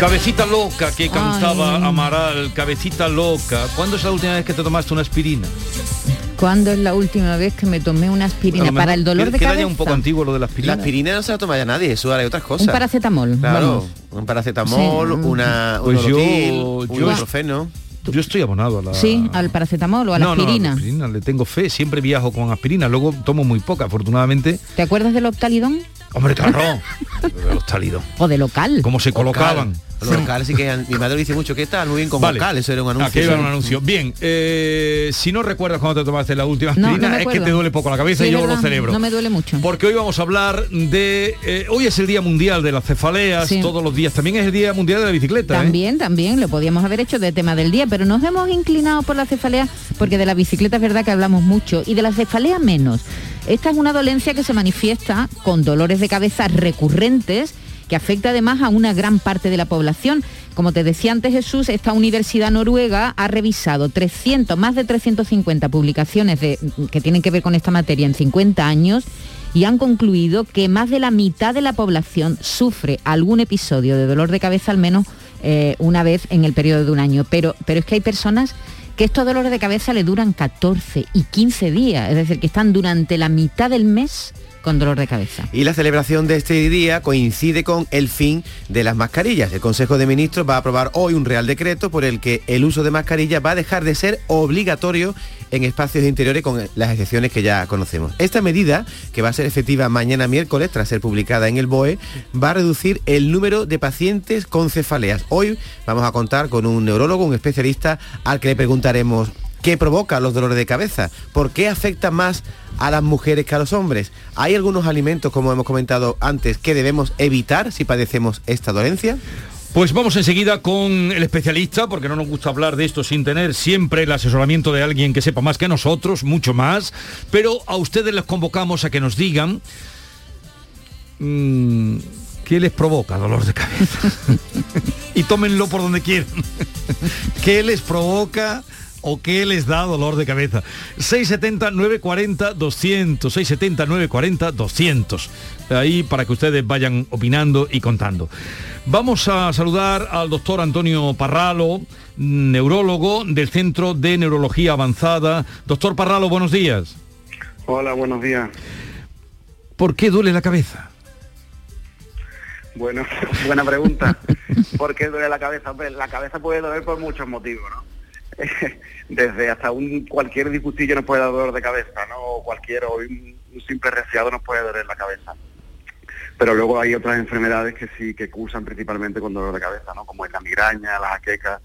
Cabecita loca que cantaba Amaral, cabecita loca. ¿Cuándo es la última vez que te tomaste una aspirina? ¿Cuándo es la última vez que me tomé una aspirina para el dolor queda- de queda cabeza? ya un poco antiguo lo de la aspirina. La aspirina no se la toma ya nadie, eso hay otras cosas. Un paracetamol, Claro, vamos. un paracetamol, Sí. una, Pues un yo- Olotil, yo- un ibuprofeno. Yo estoy abonado a la... Sí, al paracetamol o a la no, no, aspirina. a la aspirina, le tengo fe, siempre viajo con aspirina, luego tomo muy poca, afortunadamente. ¿Te acuerdas del Optalidón? Hombre, claro. Los tálidos. O de local. Cómo se colocaban. Los locales sí que mi madre dice mucho que tal, muy bien con Vale. vocal, eso era un anuncio. Aquí iba sí. un anuncio. Bien, eh, si no recuerdas cuando te tomaste la última aspirina, no es que te duele poco la cabeza Sí, y yo verdad, lo celebro. No me duele mucho. Porque hoy vamos a hablar de... eh, hoy es el Día Mundial de las Cefaleas, Sí. todos los días. También es el Día Mundial de la Bicicleta. ¿eh? También, también, lo podíamos haber hecho de tema del día, pero nos hemos inclinado por la cefalea porque de la bicicleta es verdad que hablamos mucho y de la cefalea menos. Esta es una dolencia que se manifiesta con dolores de cabeza recurrentes que afecta además a una gran parte de la población. Como te decía antes Jesús, esta universidad noruega ha revisado 300, más de 350 publicaciones que tienen que ver con esta materia en 50 años y han concluido que más de la mitad de la población sufre algún episodio de dolor de cabeza al menos eh, una vez en el periodo de un año. Pero, pero es que hay personas que estos dolores de cabeza le duran 14 y 15 días, es decir, que están durante la mitad del mes con dolor de cabeza. Y la celebración de este día coincide con el fin de las mascarillas. El Consejo de Ministros va a aprobar hoy un Real Decreto por el que el uso de mascarillas va a dejar de ser obligatorio en espacios interiores con las excepciones que ya conocemos. Esta medida, que va a ser efectiva mañana miércoles tras ser publicada en el BOE, va a reducir el número de pacientes con cefaleas. Hoy vamos a contar con un neurólogo, un especialista, al que le preguntaremos qué provoca los dolores de cabeza, por qué afecta más a las mujeres que a los hombres. ¿Hay algunos alimentos, como hemos comentado antes, que debemos evitar si padecemos esta dolencia? Pues vamos enseguida con el especialista, porque no nos gusta hablar de esto sin tener siempre el asesoramiento de alguien que sepa más que nosotros, mucho más, pero a ustedes les convocamos a que nos digan mm, qué les provoca dolor de cabeza. y tómenlo por donde quieran. ¿Qué les provoca o qué les da dolor de cabeza? 670 940 200, 670 940 200. Ahí para que ustedes vayan opinando y contando. Vamos a saludar al doctor Antonio Parralo, neurólogo del Centro de Neurología Avanzada. Doctor Parralo, buenos días. Hola, buenos días. ¿Por qué duele la cabeza? Bueno, buena pregunta. ¿Por qué duele la cabeza? La cabeza puede doler por muchos motivos, ¿no? Desde hasta un cualquier disgustillo nos puede dar dolor de cabeza, ¿no? O cualquier o un, simple resfriado nos puede doler la cabeza. Pero luego hay otras enfermedades que sí que cursan principalmente con dolor de cabeza, ¿no? Como es la migraña, la jaqueca,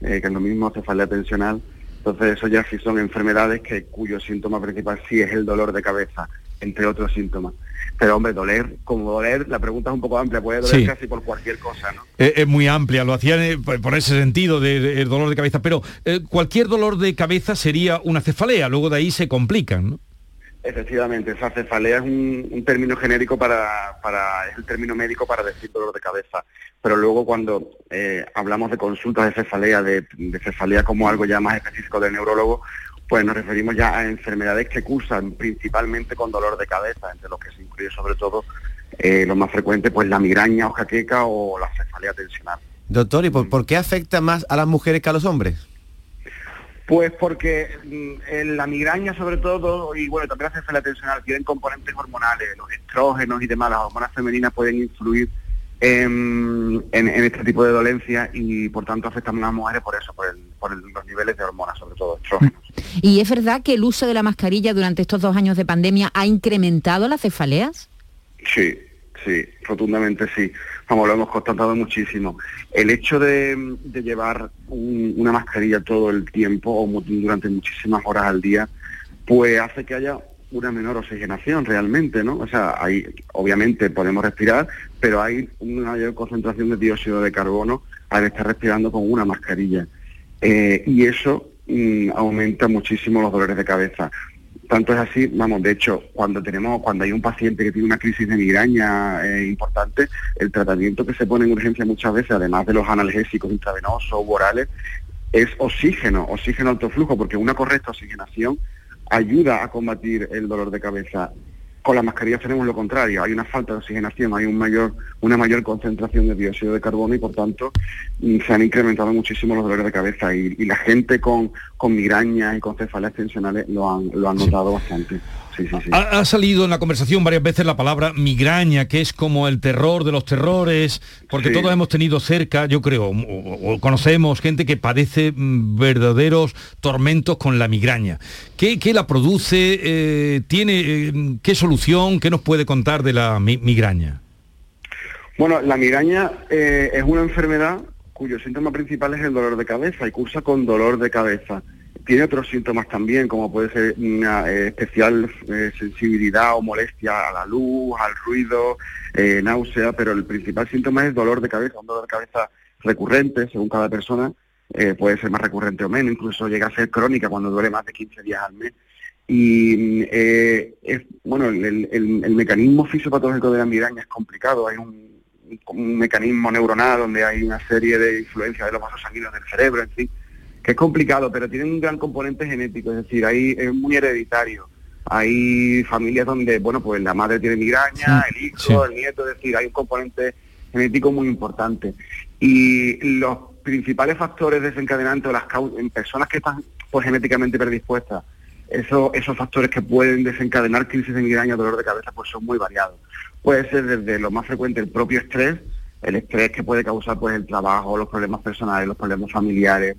eh, que es lo mismo, cefalea tensional. Entonces eso ya sí son enfermedades que cuyo síntoma principal sí es el dolor de cabeza, entre otros síntomas. Pero hombre, doler, como doler, la pregunta es un poco amplia, puede doler Sí. casi por cualquier cosa, ¿no? Eh, es muy amplia, lo hacían eh, por ese sentido de, de- dolor de cabeza, pero eh, cualquier dolor de cabeza sería una cefalea, luego de ahí se complican, ¿no? Efectivamente, esa cefalea es un, un término genérico para, para, es el término médico para decir dolor de cabeza. Pero luego cuando eh, hablamos de consultas de cefalea, de, de cefalea como algo ya más específico del neurólogo, pues nos referimos ya a enfermedades que cursan principalmente con dolor de cabeza, entre los que se incluye sobre todo eh, lo más frecuente, pues la migraña o jaqueca o la cefalea tensional. Doctor, ¿y por, por qué afecta más a las mujeres que a los hombres? Pues porque mm, en la migraña sobre todo, y bueno, también la cefalea tensional, tienen componentes hormonales, los estrógenos y demás, las hormonas femeninas pueden influir en, en- en este tipo de dolencias y por tanto afectan a las mujeres por eso, por, el- por el- los niveles de hormonas, sobre todo estrógenos. ¿Y es verdad que el uso de la mascarilla durante estos dos años de pandemia ha incrementado las cefaleas? Sí, sí, rotundamente sí. Vamos, lo hemos constatado muchísimo. El hecho de, de llevar un- una mascarilla todo el tiempo o durante muchísimas horas al día, pues hace que haya una menor oxigenación realmente, ¿no? O sea, hay, obviamente podemos respirar, pero hay una mayor concentración de dióxido de carbono al estar respirando con una mascarilla. Eh, y eso mm, aumenta muchísimo los dolores de cabeza. Tanto es así, vamos, de hecho, cuando tenemos, cuando hay un paciente que tiene una crisis de migraña eh, importante, el tratamiento que se pone en urgencia muchas veces, además de los analgésicos intravenosos o orales, es oxígeno, oxígeno alto flujo, porque una correcta oxigenación ayuda a combatir el dolor de cabeza. Con las mascarillas tenemos lo contrario, hay una falta de oxigenación, hay un mayor, una mayor concentración de dióxido de carbono y por tanto mm, se han incrementado muchísimo los dolores de cabeza y, y la gente con, con migrañas y con cefaleas tensionales lo han, lo han notado bastante. Sí, sí, sí. Ha, ha salido en la conversación varias veces la palabra migraña, que es como el terror de los terrores, porque todos hemos tenido cerca, yo creo, o, o conocemos gente que padece mm, verdaderos tormentos con la migraña. ¿Qué, qué la produce? Eh, ¿Tiene eh, qué solución? ¿Qué nos puede contar de la mi- migraña? Bueno, la migraña eh, es una enfermedad cuyo síntoma principal es el dolor de cabeza y cursa con dolor de cabeza. Tiene otros síntomas también, como puede ser una eh, especial eh, sensibilidad o molestia a la luz, al ruido, eh, náusea, pero el principal síntoma es dolor de cabeza, un dolor de cabeza recurrente según cada persona, puede ser más recurrente o menos, incluso llega a ser crónica cuando duele más de 15 días al mes. Y es, bueno, el mecanismo fisiopatológico de la migraña es complicado, hay un, un mecanismo neuronal donde hay una serie de influencias de los vasos sanguíneos del cerebro, en fin, que es complicado, pero tiene un gran componente genético, es decir, ahí es muy hereditario. Hay familias donde, bueno, pues la madre tiene migraña, el hijo, el nieto, es decir, hay un componente genético muy importante. Y los principales factores desencadenantes las en personas que están pues, genéticamente predispuestas, eso- esos factores que pueden desencadenar crisis de migraña o dolor de cabeza, pues son muy variados. Puede ser desde lo más frecuente el propio estrés, el estrés que puede causar pues el trabajo, los problemas personales, los problemas familiares,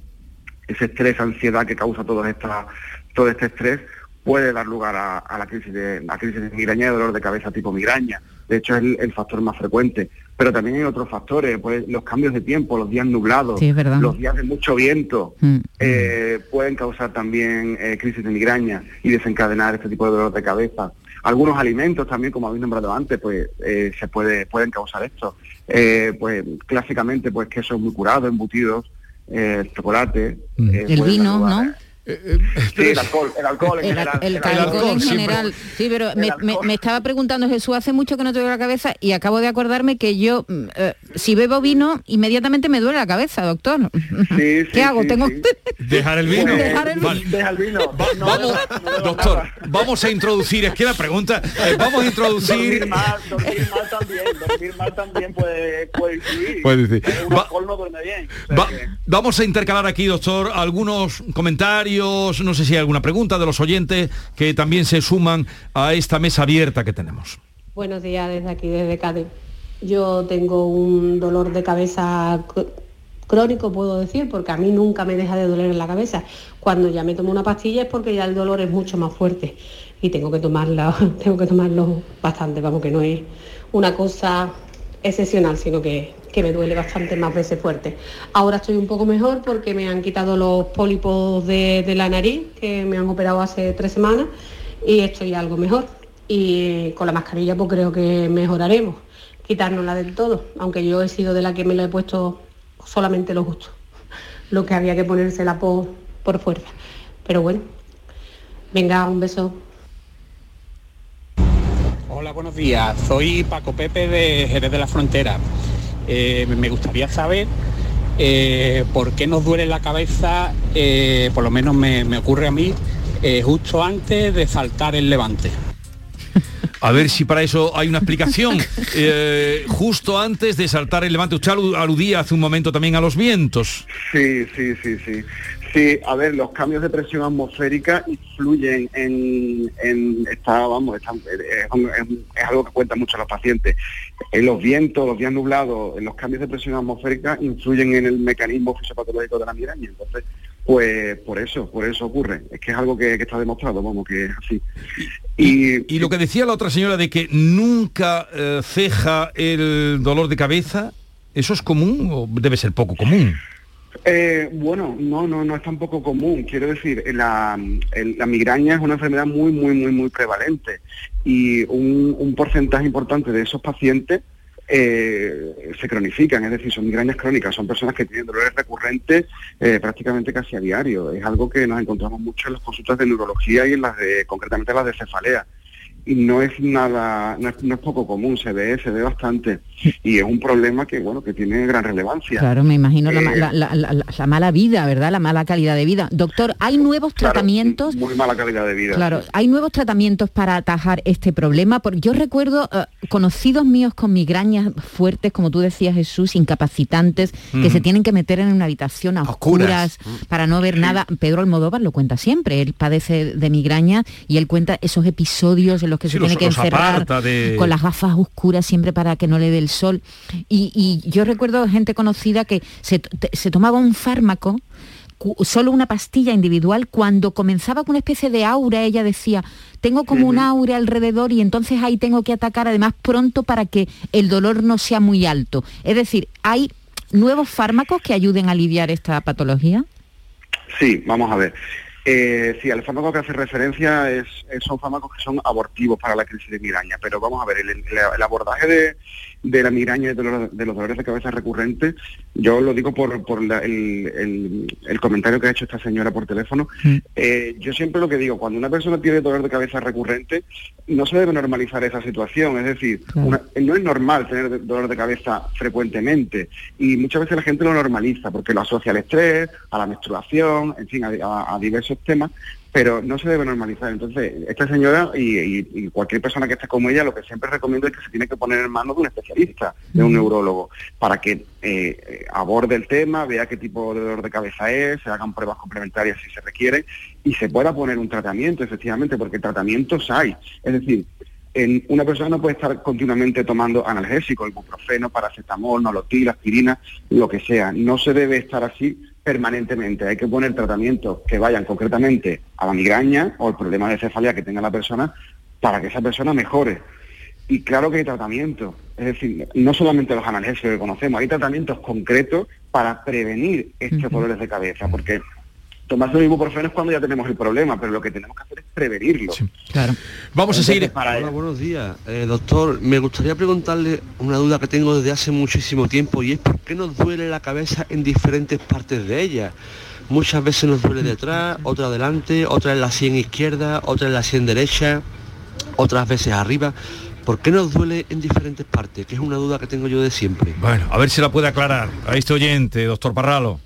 ese estrés, ansiedad que causa todas estas todo este estrés puede dar lugar a, a la crisis de la crisis de migraña y dolor de cabeza tipo migraña. De hecho, es el, el factor más frecuente. Pero también hay otros factores, pues, los cambios de tiempo, los días nublados, Sí, los días de mucho viento, Mm. eh, pueden causar también eh, crisis de migraña y desencadenar este tipo de dolor de cabeza. Algunos alimentos también, como habéis nombrado antes, pues eh, se puede, pueden causar esto. Eh, pues clásicamente, pues quesos muy curados, embutidos, eh, chocolate. eh, Mm. El pueden vino, dar ¿no? a- Sí, el alcohol, el alcohol en El, general. el el alcohol alcohol en siempre- general. Sí, pero el me, me- me estaba preguntando Jesús, hace mucho que no te duele la cabeza y acabo de acordarme que yo, mm, eh, si bebo vino, inmediatamente me duele la cabeza, doctor. ¿Qué sí, hago? sí, Tengo... sí. Dejar el vino. Dejar el Vale. Deja el vino. No, vamos, no, no, doctor, vamos a introducir, es que la pregunta, eh, vamos a introducir... Dormir mal, dormir mal también, dormir mal también puede, puede influir. Puede decir. Un Va- alcohol no duerme bien. O sea Va- que- vamos a intercalar aquí, doctor, algunos comentarios, no sé si hay alguna pregunta de los oyentes que también se suman a esta mesa abierta que tenemos. Buenos días desde aquí, desde Cádiz. Yo tengo un dolor de cabeza cr- crónico, puedo decir, porque a mí nunca me deja de doler en la cabeza. Cuando ya me tomo una pastilla es porque ya el dolor es mucho más fuerte y tengo que tomarla, tengo que tomarlo bastante, vamos que no es una cosa excepcional, sino que, que me duele bastante más veces fuerte. Ahora estoy un poco mejor porque me han quitado los pólipos de, la nariz, que me han operado hace tres semanas, y estoy algo mejor. Y con la mascarilla pues creo que mejoraremos, quitárnosla del todo, aunque yo he sido de la que me la he puesto solamente lo justo, lo que había que ponérsela por, por fuerza. Pero bueno, venga, un beso. Hola, buenos días. Soy Paco Pepe de Jerez de la Frontera. Eh, me gustaría saber eh, por qué nos duele la cabeza, eh, por lo menos me, me ocurre a mí, eh, justo antes de saltar el levante. A ver si para eso hay una explicación. Eh, justo antes de saltar el levante, usted alu- aludía hace un momento también a los vientos. Sí, sí, sí, sí. Sí, a ver, los cambios de presión atmosférica influyen en, en esta, vamos, esta- es, algo que cuentan mucho los pacientes. En los vientos, los días nublados, en los cambios de presión atmosférica influyen en el mecanismo fisiopatológico de la migraña. Entonces, pues por eso, por eso ocurre. Es que es algo que, que está demostrado, vamos, que es así. Y, Y lo que decía la otra señora de que nunca eh, ceja el dolor de cabeza, ¿eso es común o debe ser poco común? Eh, bueno, no, no, no es tampoco común. Quiero decir, la, migraña es una enfermedad muy, muy, muy, muy prevalente y un, un porcentaje importante de esos pacientes eh, se cronifican, es decir, son migrañas crónicas, son personas que tienen dolores recurrentes eh, prácticamente casi a diario. Es algo que nos encontramos mucho en las consultas de neurología y en las de, concretamente las de cefalea. Y no es nada, no es, no es poco común, se ve, se ve bastante. Y es un problema que, bueno, que tiene gran relevancia. Claro, me imagino la, Eh, la- la- la- la mala vida, ¿verdad? La mala calidad de vida. Doctor, ¿hay nuevos Claro, tratamientos? Muy mala calidad de vida. Claro, hay nuevos tratamientos para atajar este problema, porque yo recuerdo eh, conocidos míos con migrañas fuertes, como tú decías Jesús, incapacitantes, que se tienen que meter en una habitación a oscuras, Oscuras. para no ver nada. Pedro Almodóvar lo cuenta siempre, él padece de migraña y él cuenta esos episodios en los que Sí, se los- tiene que encerrar de- con las gafas oscuras siempre para que no le dé el sol. Y, y yo recuerdo gente conocida que se, se tomaba un fármaco solo una pastilla individual, cuando comenzaba con una especie de aura, ella decía, tengo como un aura alrededor y entonces ahí tengo que atacar además pronto para que el dolor no sea muy alto. Es decir, ¿hay nuevos fármacos que ayuden a aliviar esta patología? Sí, vamos a ver. Eh, sí, el fármaco que hace referencia es, son fármacos que son abortivos para la crisis de migraña, pero vamos a ver, el abordaje de, de la migraña y de, dolor- de los dolores de cabeza recurrentes, yo lo digo por, por la- el, el- el comentario que ha hecho esta señora por teléfono, eh, yo siempre lo que digo, cuando una persona tiene dolor de cabeza recurrente, no se debe normalizar esa situación, es decir, una- no es normal tener dolor de cabeza frecuentemente y muchas veces la gente lo normaliza porque lo asocia al estrés, a la menstruación, en fin, a, a- a diversos temas, pero no se debe normalizar. Entonces, esta señora y, y- y cualquier persona que esté como ella, lo que siempre recomiendo es que se tiene que poner en manos de un especialista, de un neurólogo, para que eh, aborde el tema, vea qué tipo de dolor de cabeza es, se hagan pruebas complementarias si se requiere y se pueda poner un tratamiento, efectivamente, porque tratamientos hay. Es decir, En una persona no puede estar continuamente tomando analgésicos, ibuprofeno, paracetamol, nolotil, aspirina, lo que sea. No se debe estar así permanentemente. Hay que poner tratamientos que vayan concretamente a la migraña o el problema de cefalea que tenga la persona para que esa persona mejore. Y claro que hay tratamientos, es decir, no solamente los analgésicos que conocemos, hay tratamientos concretos para prevenir estos dolores de cabeza, porque tomarse un ibuprofeno es cuando ya tenemos el problema, pero lo que tenemos que hacer es prevenirlo. Claro. Vamos a seguir. Hola, buenos días. Eh, doctor, me gustaría preguntarle una duda que tengo desde hace muchísimo tiempo y es por qué nos duele la cabeza en diferentes partes de ella. Muchas veces nos duele detrás, otra adelante, otra en la sien izquierda, otra en la sien derecha, otras veces arriba. ¿Por qué nos duele en diferentes partes? Que es una duda que tengo yo de siempre. Bueno, a ver si la puede aclarar a este oyente, doctor Parralo.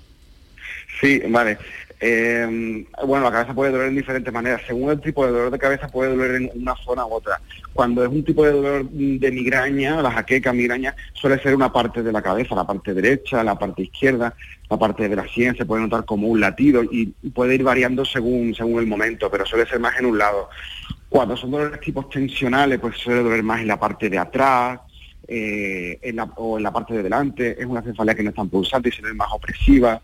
Sí, vale. Eh, bueno, la cabeza puede doler en diferentes maneras. Según el tipo de dolor de cabeza puede doler en una zona u otra. Cuando es un tipo de dolor mm, de migraña, la jaqueca, migraña, suele ser una parte de la cabeza, la parte derecha, la parte izquierda, la parte de la sien, se puede notar como un latido y puede ir variando según, según el momento, pero suele ser más en un lado. Cuando son dolores tipos tensionales, pues suele doler más en la parte de atrás, eh, en la- o en la parte de delante, es una cefalea que no es tan pulsante y se ve más opresiva.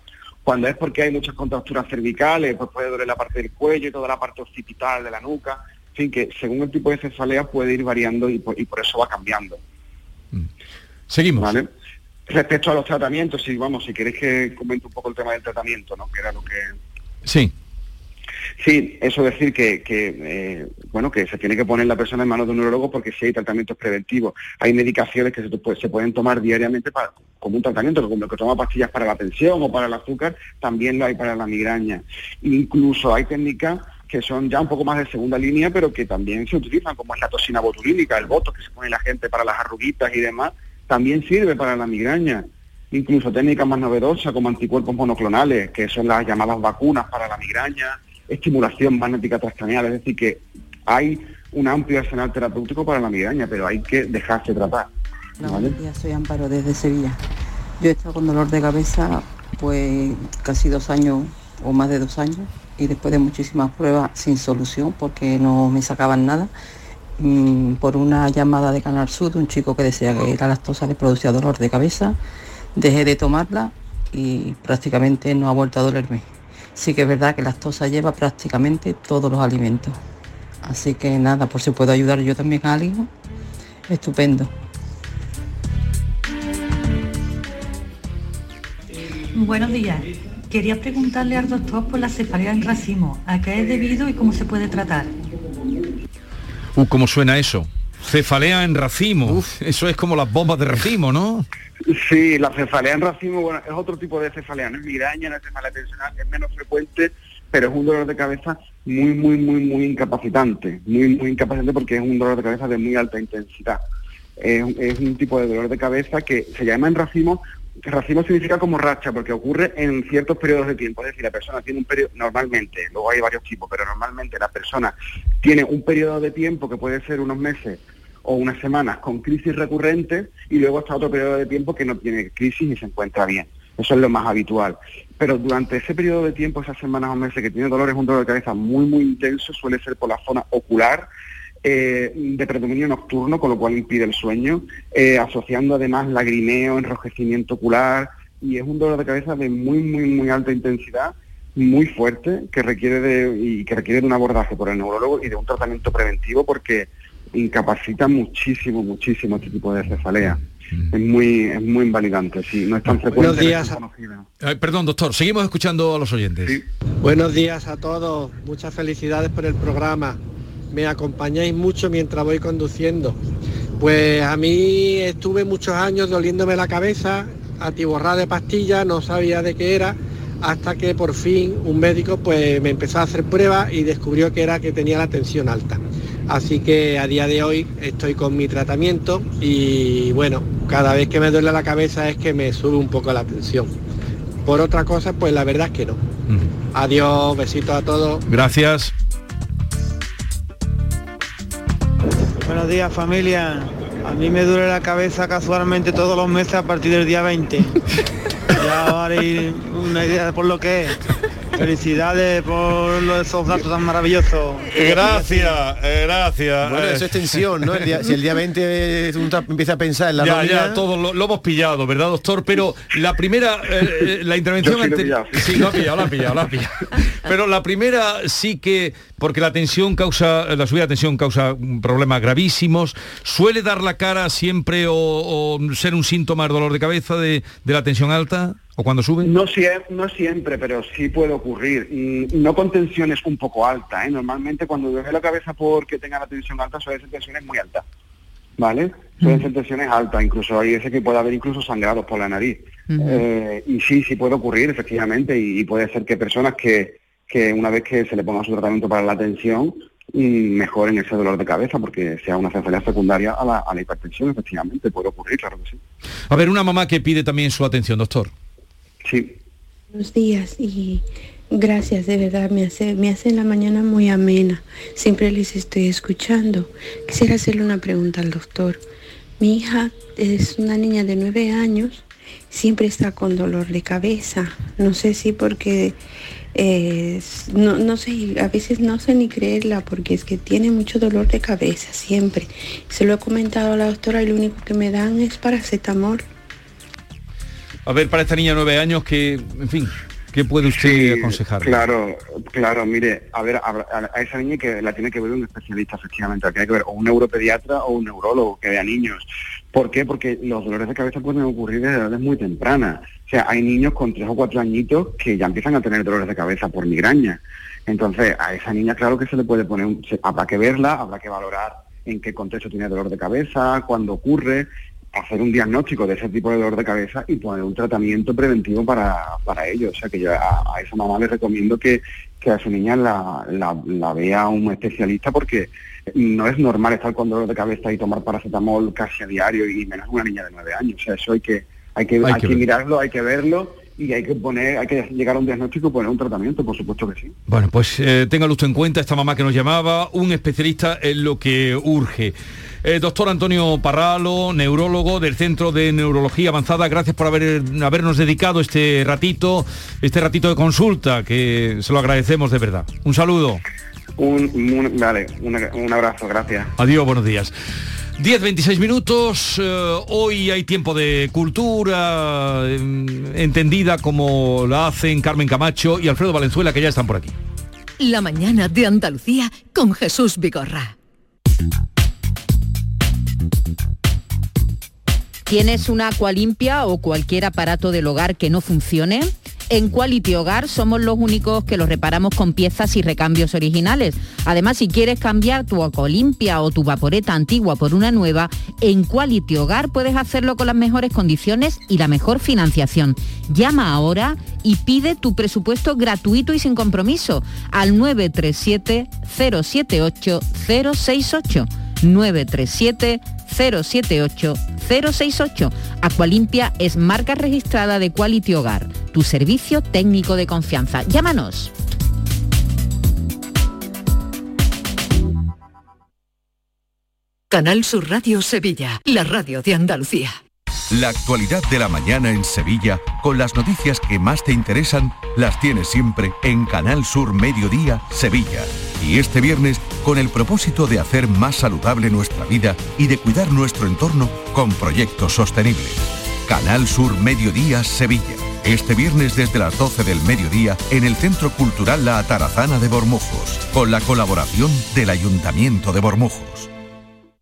Cuando es porque hay muchas contracturas cervicales, pues puede doler la parte del cuello y toda la parte occipital de la nuca. En fin, que según el tipo de cefalea puede ir variando y por, y por eso va cambiando. Seguimos. ¿vale? Respecto a los tratamientos, si vamos, si queréis que comente un poco el tema del tratamiento, ¿no? Que era lo que Sí. Sí, eso decir que, que, eh, bueno que se tiene que poner la persona en manos de un neurólogo porque si hay tratamientos preventivos, hay medicaciones que se, se pueden tomar diariamente como un tratamiento, como lo que toma pastillas para la tensión o para el azúcar, también lo hay para la migraña. Incluso hay técnicas que son ya un poco más de segunda línea, pero que también se utilizan, como es la toxina botulínica, el voto que se pone la gente para las arruguitas y demás, también sirve para la migraña incluso técnicas más novedosas como anticuerpos monoclonales, que son las llamadas vacunas para la migraña, estimulación magnética transcranial, es decir, que hay un amplio arsenal terapéutico para la migraña, pero hay que dejarse tratar. ¿vale? días, soy Amparo desde Sevilla. Yo he estado con dolor de cabeza pues casi dos años o más de dos años y después de muchísimas pruebas sin solución porque no me sacaban nada. mm, por una llamada de Canal Sur, un chico que decía que la lactosa le producía dolor de cabeza, dejé de tomarla y prácticamente no ha vuelto a dolerme. Sí que es verdad que la lactosa lleva prácticamente todos los alimentos. Así que nada, por si puedo ayudar yo también a alguien, estupendo. Buenos días. Quería preguntarle al doctor por la cefalea en racimo, a qué es debido y cómo se puede tratar. Uh, ¿Cómo suena eso? Cefalea en racimo. Eso es como las bombas de racimo, ¿no? Sí, la cefalea en racimo, bueno, es otro tipo de cefalea, no es migraña, no es cefalea tensional, es menos frecuente, pero es un dolor de cabeza muy, muy, muy, muy incapacitante, muy, muy incapacitante porque es un dolor de cabeza de muy alta intensidad. Es, es un tipo de dolor de cabeza que se llama en racimo, racimo significa como racha, porque ocurre en ciertos periodos de tiempo, es decir, la persona tiene un periodo, normalmente, luego hay varios tipos, pero normalmente la persona tiene un periodo de tiempo que puede ser unos meses o unas semanas con crisis recurrentes y luego está otro periodo de tiempo que no tiene crisis y se encuentra bien. Eso es lo más habitual. Pero durante ese periodo de tiempo, esas semanas o meses que tiene dolor, es un dolor de cabeza muy, muy intenso, suele ser por la zona ocular, eh, de predominio nocturno, con lo cual impide el sueño, eh, asociando además lagrimeo, enrojecimiento ocular, y es un dolor de cabeza de muy, muy, muy alta intensidad, muy fuerte, que requiere de, y que requiere de un abordaje por el neurólogo y de un tratamiento preventivo porque incapacita muchísimo, muchísimo este tipo de cefalea. Es muy, es muy invalidante, sí, no es tan frecuente. Buenos días. Ay, perdón, doctor, seguimos escuchando a los oyentes. Buenos días a todos, muchas felicidades por el programa. Me acompañáis mucho mientras voy conduciendo. Pues a mí estuve muchos años doliéndome la cabeza, atiborrada de pastillas, no sabía de qué era, hasta que por fin un médico pues me empezó a hacer pruebas y descubrió que era que tenía la tensión alta. Así que a día de hoy estoy con mi tratamiento y bueno, cada vez que me duele la cabeza es que me sube un poco la tensión. Por otra cosa, pues la verdad es que no. Adiós, besitos a todos. Gracias. Buenos días familia. A mí me duele la cabeza casualmente todos los meses a partir del día 20. ya os haréis una idea de por lo que es. Felicidades por esos datos tan maravillosos. Gracias, eh, gracias. Bueno, eso es tensión, ¿no? El día- si el día 20 uno ta- empieza a pensar en la ya, nómina- ya, todo lo, lo hemos pillado, ¿verdad, doctor? Pero la primera, eh, eh, la intervención Yo sí lo he ante- pillado. Sí, lo ha pillado, lo ha pillado, lo ha pillado. Pero la primera sí que, porque la tensión causa, la subida de tensión causa problemas gravísimos, suele dar la cara siempre o, o ser un síntoma del dolor de cabeza de, de la tensión alta o cuando sube. No, sie- no siempre, pero sí puede ocurrir. Mm, No con tensiones un poco altas. ¿eh? Normalmente cuando duele la cabeza porque tenga la tensión alta suele ser tensiones muy altas. ¿Vale? Suelen ser tensiones altas. Incluso hay veces que puede haber incluso sangrados por la nariz. Eh, y sí, sí puede ocurrir, efectivamente. Y, y puede ser que personas que, que una vez que se le ponga su tratamiento para la tensión mm, mejoren ese dolor de cabeza porque sea una cefalea secundaria a la, a la hipertensión, efectivamente. Puede ocurrir, claro que sí. A ver, una mamá que pide también su atención, doctor. Sí. Buenos días y gracias, de verdad, me hace, me hace la mañana muy amena. Siempre les estoy escuchando. Quisiera hacerle una pregunta al doctor. Mi hija es una niña de nueve años, siempre está con dolor de cabeza. No sé si porque, no, no sé, a veces no sé ni creerla porque es que tiene mucho dolor de cabeza siempre. Se lo he comentado a la doctora y lo único que me dan es paracetamol. A ver, para esta niña de nueve años, que, en fin, ¿qué puede usted aconsejar? Claro, claro, mire, a ver, a, a- a esa niña que la tiene que ver un especialista, efectivamente, la tiene que ver o un neuropediatra o un neurólogo que vea niños. ¿Por qué? Porque los dolores de cabeza pueden ocurrir desde edades muy tempranas. O sea, hay niños con tres o cuatro añitos que ya empiezan a tener dolores de cabeza por migraña. Entonces, a esa niña, claro que se le puede poner, un, se- habrá que verla, habrá que valorar en qué contexto tiene dolor de cabeza, cuándo ocurre, hacer un diagnóstico de ese tipo de dolor de cabeza y poner un tratamiento preventivo para, para ello. O sea que yo a, a esa mamá le recomiendo que, que a su niña la, la, la vea un especialista porque no es normal estar con dolor de cabeza y tomar paracetamol casi a diario y menos una niña de nueve años. O sea, eso hay que, hay que, Hay hay que mirarlo, hay que verlo y hay que poner, hay que llegar a un diagnóstico y poner un tratamiento, por supuesto que sí. Bueno, pues eh, téngalo usted en cuenta, esta mamá que nos llamaba, un especialista en lo que urge. Eh, doctor Antonio Parralo, neurólogo del Centro de Neurología Avanzada, gracias por haber, habernos dedicado este ratito, este ratito de consulta, que se lo agradecemos de verdad. Un saludo. Un, un- vale, un abrazo, gracias. Adiós, buenos días. 10, 26 minutos, eh, hoy hay tiempo de cultura, eh, entendida como la hacen Carmen Camacho y Alfredo Valenzuela, que ya están por aquí. La mañana de Andalucía con Jesús Vigorra. ¿Tienes una agua limpia o cualquier aparato del hogar que no funcione? En Quality Hogar somos los únicos que los reparamos con piezas y recambios originales. Además, si quieres cambiar tu limpia o tu vaporeta antigua por una nueva, en Quality Hogar puedes hacerlo con las mejores condiciones y la mejor financiación. Llama ahora y pide tu presupuesto gratuito y sin compromiso al 937 078 068. 937 078 068. Aqualimpia es marca registrada de Quality Hogar, tu servicio técnico de confianza. Llámanos. Canal Sur Radio Sevilla, la radio de Andalucía. La actualidad de la mañana en Sevilla, con las noticias que más te interesan, las tienes siempre en Canal Sur Mediodía, Sevilla. Y este viernes, con el propósito de hacer más saludable nuestra vida y de cuidar nuestro entorno con proyectos sostenibles. Canal Sur Mediodía, Sevilla. Este viernes desde las 12 del mediodía en el Centro Cultural La Atarazana de Bormujos, con la colaboración del Ayuntamiento de Bormujos.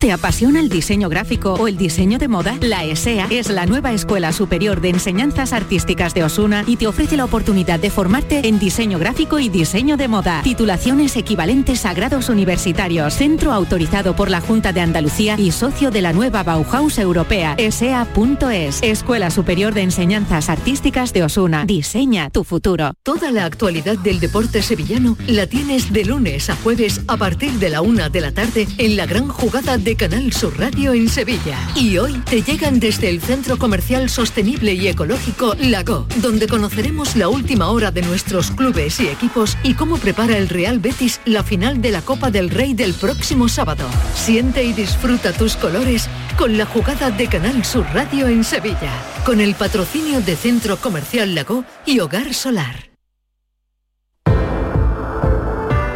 ¿Te apasiona el diseño gráfico o el diseño de moda? La ESEA es la nueva Escuela Superior de Enseñanzas Artísticas de Osuna y te ofrece la oportunidad de formarte en diseño gráfico y diseño de moda. Titulaciones equivalentes a grados universitarios. Centro autorizado por la Junta de Andalucía y socio de la nueva Bauhaus Europea. ESEA.es. Escuela Superior de Enseñanzas Artísticas de Osuna. Diseña tu futuro. Toda la actualidad del deporte sevillano la tienes de lunes a jueves a partir de la una de la tarde en la gran jugada de de Canal Sur Radio en Sevilla. Y hoy te llegan desde el Centro Comercial Sostenible y Ecológico Lago, donde conoceremos la última hora de nuestros clubes y equipos y cómo prepara el Real Betis la final de la Copa del Rey del próximo sábado. Siente y disfruta tus colores con la jugada de Canal Sur Radio en Sevilla, con el patrocinio de Centro Comercial Lago y Hogar Solar.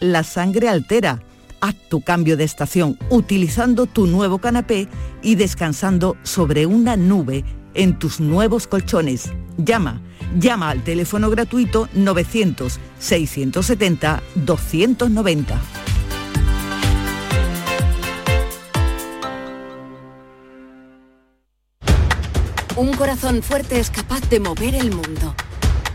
la sangre altera. Haz tu cambio de estación utilizando tu nuevo canapé y descansando sobre una nube en tus nuevos colchones. Llama, llama al teléfono gratuito 900-670-290. Un corazón fuerte es capaz de mover el mundo.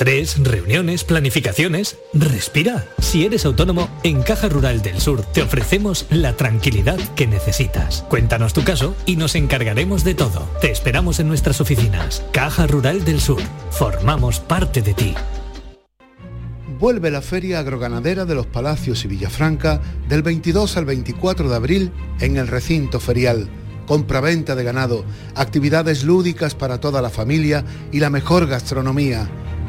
Estrés, reuniones, planificaciones. Respira. Si eres autónomo, en Caja Rural del Sur te ofrecemos la tranquilidad que necesitas. Cuéntanos tu caso y nos encargaremos de todo. Te esperamos en nuestras oficinas. Caja Rural del Sur. Formamos parte de ti. Vuelve la Feria Agroganadera de los Palacios y Villafranca del 22 al 24 de abril en el recinto ferial. Compra-venta de ganado, actividades lúdicas para toda la familia y la mejor gastronomía.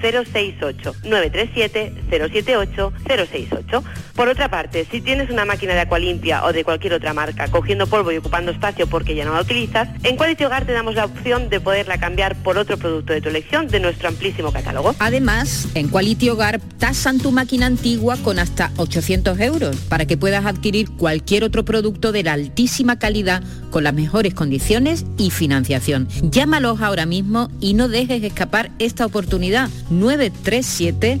068 937 078 068. Por otra parte, si tienes una máquina de Aqualimpia o de cualquier otra marca cogiendo polvo y ocupando espacio porque ya no la utilizas, en Quality Hogar te damos la opción de poderla cambiar por otro producto de tu elección de nuestro amplísimo catálogo. Además, en Quality Hogar tasan tu máquina antigua con hasta 800 euros para que puedas adquirir cualquier otro producto de la altísima calidad con las mejores condiciones y financiación. Llámalos ahora mismo y no dejes escapar esta oportunidad. 937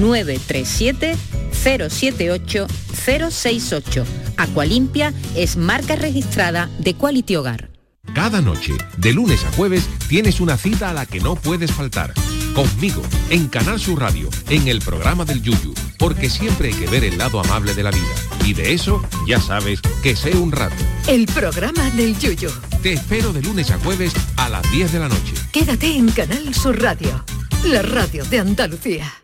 937 078 068. Aqualimpia es marca registrada de Quality Hogar. Cada noche, de lunes a jueves, tienes una cita a la que no puedes faltar. Conmigo, en Canal Sur Radio, en el programa del Yuyu, porque siempre hay que ver el lado amable de la vida. Y de eso, ya sabes, que sé un rato. El programa del Yuyu. Te espero de lunes a jueves a las 10 de la noche. Quédate en Canal Sur Radio, la radio de Andalucía.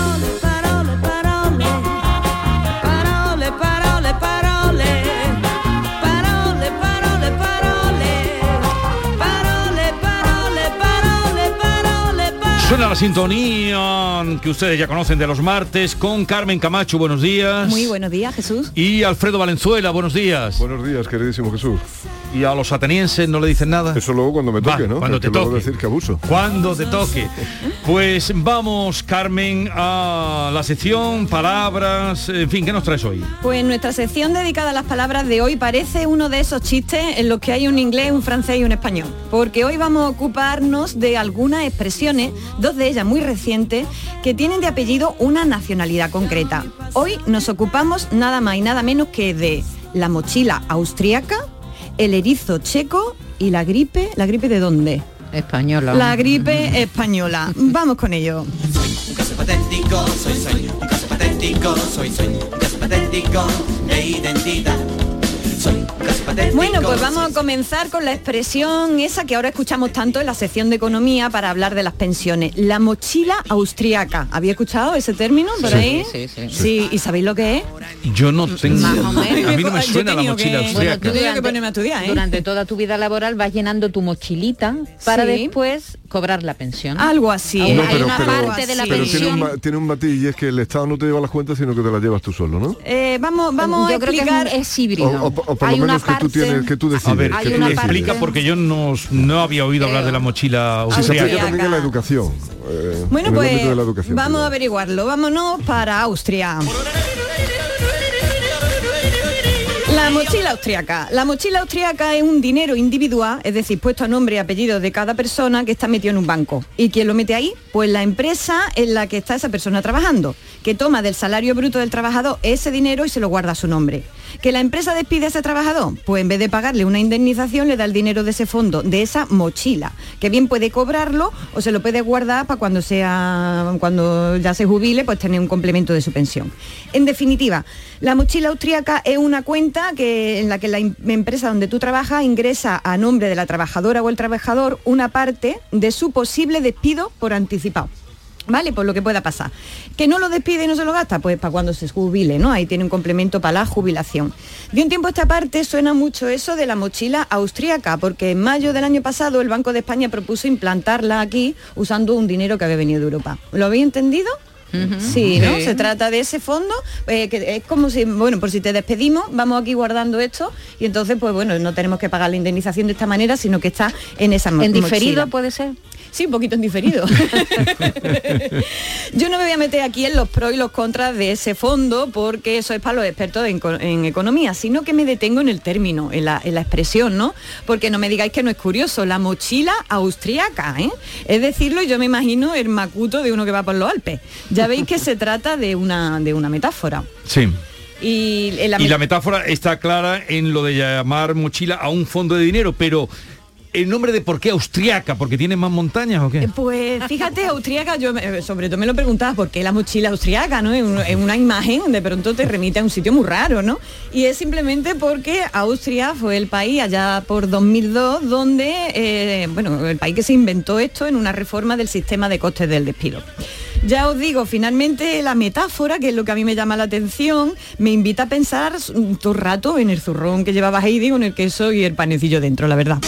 Suena la sintonía que ustedes ya conocen de los martes con Carmen Camacho, buenos días. Muy buenos días, Jesús. Y Alfredo Valenzuela, buenos días. Buenos días, queridísimo Jesús. ¿Y a los atenienses no le dicen nada? Eso luego cuando me Va, toque, ¿no? cuando te toque. decir que abuso. Cuando te toque. Pues vamos, Carmen, a la sección, palabras, en fin, ¿qué nos traes hoy? Pues nuestra sección dedicada a las palabras de hoy parece uno de esos chistes en los que hay un inglés, un francés y un español. Porque hoy vamos a ocuparnos de algunas expresiones, dos de ellas muy recientes, que tienen de apellido una nacionalidad concreta. Hoy nos ocupamos nada más y nada menos que de la mochila austríaca, el erizo checo y la gripe. ¿La gripe de dónde? Española. La gripe española. Vamos con ello. Un caso patético, soy, soy. Un caso patético, soy, soy. Un caso patético de identidad. Bueno, pues vamos a comenzar con la expresión esa que ahora escuchamos tanto en la sección de economía para hablar de las pensiones. La mochila austriaca. ¿Había escuchado ese término por Sí. ahí? Sí, sí, Sí, ¿y sabéis lo que es? Yo no tengo... Más o menos. A mí no me Yo suena he la tenido mochila que- austríaca. Bueno, tú tienes que ponerme a estudiar, ¿eh? Durante toda tu vida laboral vas llenando tu mochilita para Sí. después cobrar la pensión. Algo así. No, una- hay una parte de la pero tiene, un, tiene un matiz y es que el Estado no te lleva las cuentas, sino que te las llevas tú solo, ¿no? Eh, vamos vamos Yo a creo que es explicar... un- es híbrido. O, o- o por Hay lo una que tú parte- tienes, que tú decides. A ver, que tú explica porque yo no, no había oído hablar de la mochila Sí, se aplica austríaca. también en la educación. eh, Bueno, pues vamos a averiguarlo. Vámonos para Austria. La mochila austriaca. La mochila austriaca es un dinero individual, es decir, puesto a nombre y apellido de cada persona que está metido en un banco. ¿Y quién lo mete ahí? Pues la empresa en la que está esa persona trabajando, que toma del salario bruto del trabajador ese dinero y se lo guarda a su nombre. ¿Que la empresa despide a ese trabajador? Pues en vez de pagarle una indemnización le da el dinero de ese fondo, de esa mochila, que bien puede cobrarlo o se lo puede guardar para cuando sea cuando ya se jubile, pues tener un complemento de su pensión. En definitiva, la mochila austríaca es una cuenta que, en la que la im- empresa donde tú trabajas ingresa a nombre de la trabajadora o el trabajador una parte de su posible despido por anticipado. ¿Vale? Por lo que pueda pasar. ¿Que no lo despide y no se lo gasta? Pues para cuando se jubile, ¿no? Ahí tiene un complemento para la jubilación. De un tiempo a esta parte suena mucho eso de la mochila austríaca, porque en mayo del año pasado el Banco de España propuso implantarla aquí usando un dinero que había venido de Europa. ¿Lo habéis entendido? Sí, ¿no? Se trata de ese fondo, eh, que es como si, bueno, por si te despedimos, vamos aquí guardando esto y entonces, pues bueno, no tenemos que pagar la indemnización de esta manera, sino que está en esa mo- ¿En diferido mochila. puede ser? Sí, un poquito en diferido. Yo no me voy a meter aquí en los pros y los contras de ese fondo porque eso es para los expertos en, co- en economía, sino que me detengo en el término, en la, en la expresión, ¿no? Porque no me digáis que no es curioso, la mochila austriaca, ¿eh? Es decirlo, yo me imagino el macuto de uno que va por los Alpes. Ya veis que se trata de una, de una metáfora. Sí. Y, la metáfora está clara en lo de llamar mochila a un fondo de dinero, pero el nombre de por qué austriaca, porque tiene más montañas o qué? Pues fíjate, austríaca, yo me- sobre todo me lo preguntaba, ¿por qué la mochila austriaca? ¿no? Es una imagen, de pronto te remite a un sitio muy raro, ¿no? Y es simplemente porque Austria fue el país allá por 2002 donde, eh, bueno, el país que se inventó esto en una reforma del sistema de costes del despido. Ya os digo, finalmente la metáfora, que es lo que a mí me llama la atención, me invita a pensar todo el rato en el zurrón que llevaba Heidi con el queso y el panecillo dentro, la verdad.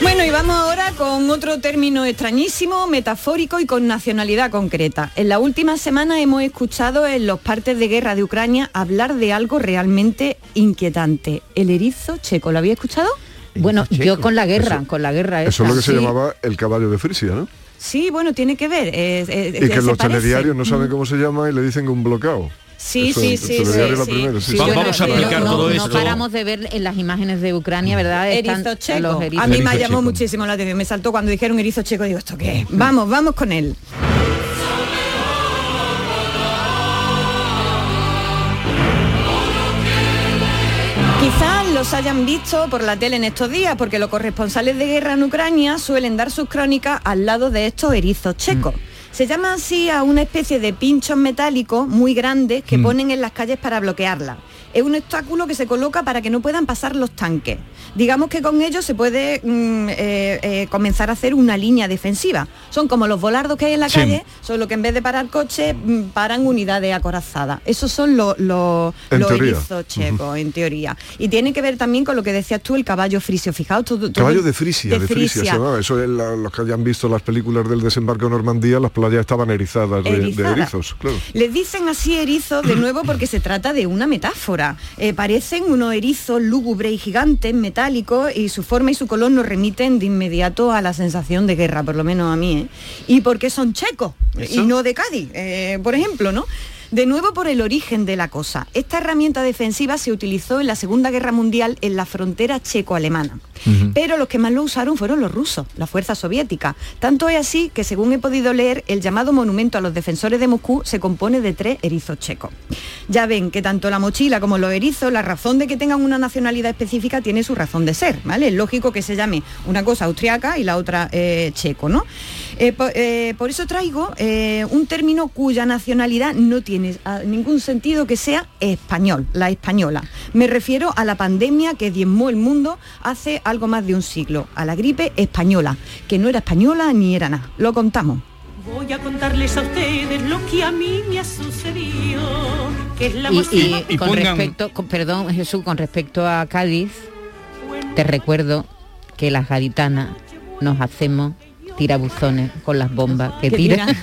Bueno, y vamos con otro término extrañísimo, metafórico y con nacionalidad concreta. En la última semana hemos escuchado en los partes de guerra de Ucrania hablar de algo realmente inquietante. El erizo checo, ¿lo había escuchado? Bueno, yo con la guerra, Eso- con la guerra Eso es lo que se llamaba el caballo de Frisia, ¿no? Sí, bueno, tiene que ver. y que los parece. telediarios no saben cómo se llama y le dicen un bloqueo. Sí, Eso, sí, sí, sí, la sí. primera, sí, Sí, sí. yo Vamos a no- aplicar no- todo no esto. Paramos de ver en las imágenes de Ucrania, ¿verdad? Están Erizo checo. los erizos. A mí me Erizo llamado checo. muchísimo la atención. Me saltó cuando dijeron erizo checo. Digo, ¿esto qué es? Vamos, vamos con él. Quizás los hayan visto por la tele en estos días, porque los corresponsales de guerra en Ucrania suelen dar sus crónicas al lado de estos erizos checos. Se llama así a una especie de pinchos metálicos muy grandes que Mm. ponen en las calles para bloquearlas. Es un obstáculo que se coloca para que no puedan pasar los tanques. Digamos que con ello se puede mm, eh, eh, comenzar a hacer una línea defensiva. Son como los volardos que hay en la Sí. calle, solo que en vez de parar coches, mm, paran unidades acorazadas. Esos son los, erizos checos, en teoría. Y tiene que ver también con lo que decías tú, el caballo frisio. Fijaos, todo, todo- Caballo de Frisia, de, Frisia, Frisia. se. Eso es la- los que hayan visto las películas del desembarco en Normandía, las playas estaban erizadas de, de erizos, claro. Les dicen así erizos de nuevo porque se trata de una metáfora. Eh, parecen unos erizos lúgubres y gigantes, metálicos, y su forma y su color nos remiten de inmediato a la sensación de guerra, por lo menos a mí. ¿eh? Y porque son checos y no de Cádiz, eh, por ejemplo, ¿no? De nuevo por el origen de la cosa. Esta herramienta defensiva se utilizó en la Segunda Guerra Mundial en la frontera checo-alemana. Pero los que más lo usaron fueron los rusos, la fuerza soviética. Tanto es así que, según he podido leer, el llamado monumento a los defensores de Moscú se compone de tres erizos checos. Ya ven que tanto la mochila como los erizos, la razón de que tengan una nacionalidad específica tiene su razón de ser, ¿vale? Es lógico que se llame una cosa austriaca y la otra eh, checo, ¿no? Eh, eh, por eso traigo eh, un término cuya nacionalidad no tiene ah, ningún sentido que sea español, la española. Me refiero a la pandemia que diezmó el mundo hace algo más de un siglo, a la gripe española, que no era española ni era nada. Lo contamos. Voy a contarles a ustedes lo que a mí me ha sucedido, que es la Y, y viva- con respecto, con- perdón Jesús, con respecto a Cádiz, te recuerdo que las gaditanas nos hacemos tirabuzones con las bombas que Que tiran.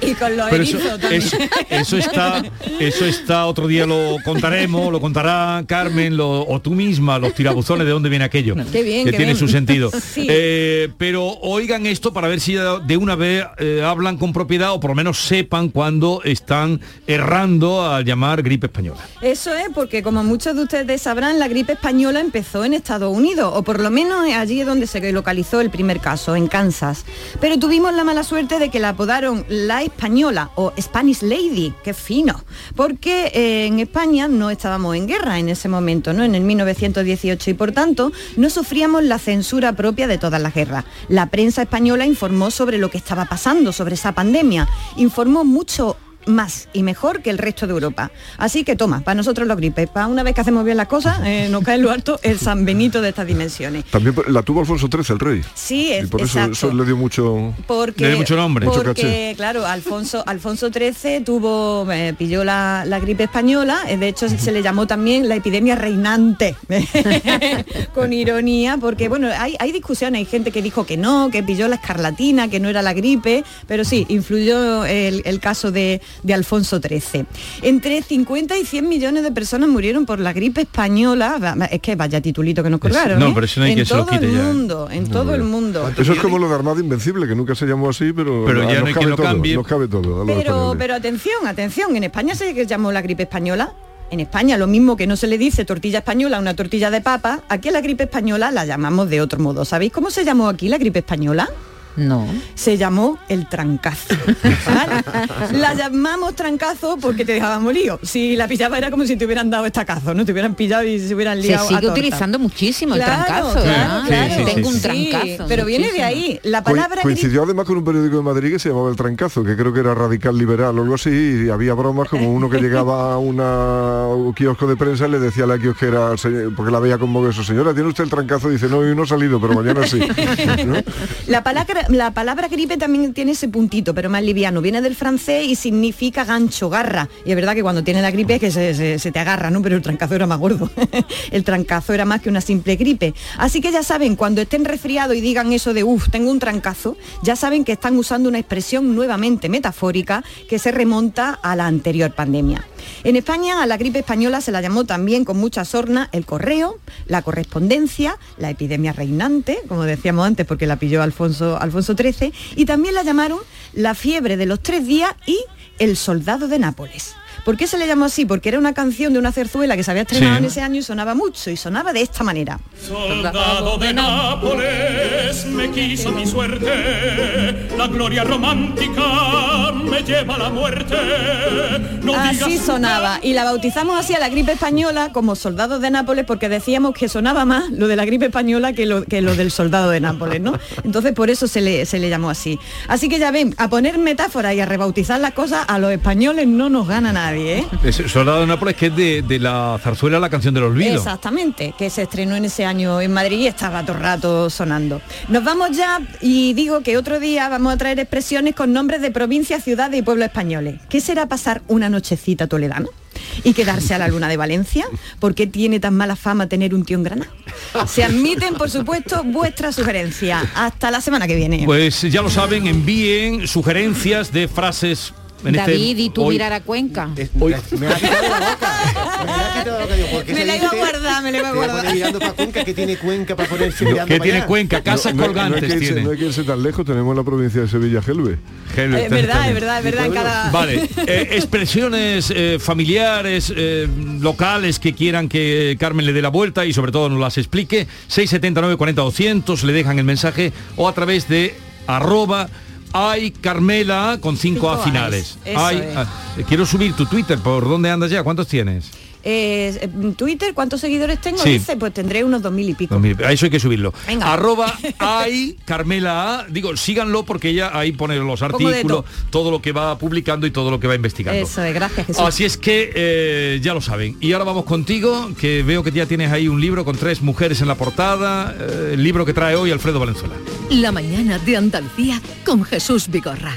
y con los eso, erizos también. eso- eso está, eso está, otro día lo contaremos, lo contará Carmen lo- o tú misma, los tirabuzones, de dónde viene aquello. Qué bien, que qué tiene bien. su sentido. Sí. Eh, pero oigan esto para ver si de una vez eh, hablan con propiedad o por lo menos sepan cuando están errando al llamar gripe española. Eso es porque, como muchos de ustedes sabrán, la gripe española empezó en Estados Unidos, o por lo menos allí es donde se localizó el primer caso, en Kansas. Pero tuvimos la mala suerte de que la apodaron la española o Spanish Lady, qué fino, porque eh, en España no estábamos en guerra en ese momento, ¿no? En el 1918 y por tanto no sufríamos la censura propia de todas las guerras. La prensa española informó sobre lo que estaba pasando, sobre esa pandemia, informó mucho más y mejor que el resto de Europa. Así que toma, para nosotros los gripes, para una vez que hacemos bien las cosas, eh, nos cae en lo alto el San Benito de estas dimensiones. También la tuvo Alfonso XIII, el rey. Sí, es, Y por eso, le dio mucho... Porque, le dio mucho nombre. Mucho Porque, caché. claro, Alfonso, Alfonso XIII tuvo, eh, pilló la, la gripe española, eh, de hecho se le llamó también la epidemia reinante, con ironía, porque bueno, hay, hay discusiones, hay gente que dijo que no, que pilló la escarlatina, que no era la gripe, pero sí, influyó el, el caso de, de Alfonso XIII. Entre 50 y 100 millones de personas murieron por la gripe española, es que vaya titulito que nos colgaron. no, ¿eh? pero eso no hay en que se lo todo quite el ya. mundo, en todo el mundo. Eso es como lo de Armada Invencible, que nunca se llamó así, pero, Pero ya nos no cabe todo, cambie. Nos cabe todo. Pero, pero atención, atención, en España se llamó la gripe española. En España lo mismo que no se le dice tortilla española a una tortilla de papa, aquí la gripe española la llamamos de otro modo. ¿Sabéis cómo se llamó aquí la gripe española? No. Se llamó el trancazo. ¿vale? La llamamos trancazo porque te dejaba molido. Si la pillaba era como si te hubieran dado estacazo, ¿no? Te hubieran pillado y se hubieran Se liado. a sigue torta. utilizando muchísimo el Claro, trancazo. claro, claro. Tengo un Sí, trancazo. pero viene de ahí. La palabra coincidió además con un periódico de Madrid que se llamaba El Trancazo, que creo que era radical liberal o algo así, y había bromas como uno que llegaba a una, un kiosco de prensa y le decía a la kiosquera, porque la veía como eso, señora, ¿tiene usted el trancazo? dice, no, hoy no ha salido, pero mañana sí. ¿No? La palabra, la palabra gripe también tiene ese puntito, pero más liviano. Viene del francés y significa gancho, garra. Y es verdad que cuando tiene la gripe es que se, te agarra, ¿no? Pero el trancazo era más gordo. el trancazo era más que una simple gripe. Así que ya saben, cuando estén resfriados y digan eso de, uff, tengo un trancazo, ya saben que están usando una expresión nuevamente metafórica que se remonta a la anterior pandemia. En España a la gripe española se la llamó también con mucha sorna el correo, la correspondencia, la epidemia reinante, como decíamos antes porque la pilló Alfonso XIII, y también la llamaron la fiebre de los tres días y el soldado de Nápoles. ¿Por qué se le llamó así? Porque era una canción de una zarzuela que se había estrenado Sí. en ese año y sonaba mucho, y sonaba de esta manera. Soldado de Nápoles me quiso mi suerte, la gloria romántica me lleva a la muerte. No Así digas sonaba y la bautizamos así a la gripe española como soldados de Nápoles porque decíamos que sonaba más lo de la gripe española que lo, que lo del soldado de Nápoles, ¿no? Entonces por eso se le, se le llamó así. Así que ya ven, a poner metáforas y a rebautizar las cosas a los españoles no nos gana nadie, ¿eh? Es Soldado de Nápoles, que es de, de la zarzuela La canción del olvido. Exactamente, que se estrenó en ese año en Madrid y estaba todo rato sonando. Nos vamos ya y digo que otro día vamos a traer expresiones con nombres de provincias, ciudades y pueblos españoles. ¿Qué será pasar una nochecita toledana? ¿Y quedarse a la luna de Valencia? ¿Por qué tiene tan mala fama tener un tío en Granada? Se admiten, por supuesto, vuestras sugerencias. Hasta la semana que viene. Pues ya lo saben, envíen sugerencias de frases. En este- David, ¿y tú hoy- mirar a Cuenca? hoy- Me la iba a guardar, me la iba a guardar. mirando para Cuenca, que tiene Cuenca para ponerse No, mirando que para tiene allá. Cuenca, casas No, no, colgantes no hay que irse, tiene. no hay que irse tan lejos, tenemos la provincia de Sevilla, Gelbe. Gelbe, Es verdad, es verdad, es verdad, en cada... Vale, eh, expresiones eh, familiares, eh, locales que quieran que Carmen le dé la vuelta y sobre todo nos las explique. 679 40 200 le dejan el mensaje o a través de arroba ay Carmela con 5 Cinco A finales. Ay, ah, quiero subir tu Twitter, ¿por dónde andas ya? ¿Cuántos tienes? Eh, en Twitter, ¿cuántos seguidores tengo? Sí. Dice, pues tendré unos dos mil y pico. Mil. A eso hay que subirlo. Venga. Arroba ay Carmela A. Digo, síganlo porque ella ahí pone los artículos, todo lo que va publicando y todo lo que va investigando. Eso es, gracias Jesús. Así es que eh, ya lo saben. Y ahora vamos contigo, que veo que ya tienes ahí un libro con tres mujeres en la portada, eh, el libro que trae hoy Alfredo Valenzuela. La mañana de Andalucía con Jesús Vigorra.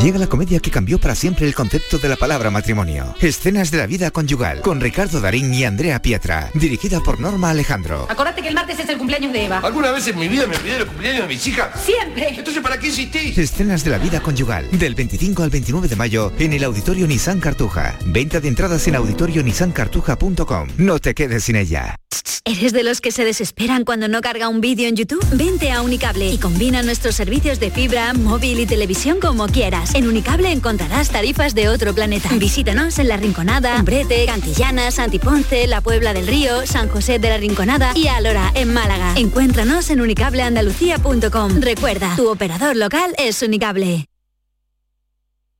Llega la comedia que cambió para siempre el concepto de la palabra matrimonio. Escenas de la vida conyugal, con Ricardo Darín y Andrea Pietra, dirigida por Norma Alejandro. Acordate que el martes es el cumpleaños de Eva. ¿Alguna vez en mi vida me olvidé los cumpleaños de mis hijas? Siempre. Entonces, ¿para qué insistís? Escenas de la vida conyugal, del 25 al 29 de mayo en el Auditorio Nissan Cartuja. Venta de entradas en auditorionissancartuja.com. No te quedes sin ella. ¿Eres de los que se desesperan cuando no carga un vídeo en YouTube? Vente a Unicable y combina nuestros servicios de fibra, móvil y televisión como quieras. En Unicable encontrarás tarifas de otro planeta. Visítanos en La Rinconada, Umbrete, Cantillana, Santiponce, La Puebla del Río, San José de la Rinconada y Alora, en Málaga. Encuéntranos en unicableandalucía.com. Recuerda, tu operador local es Unicable.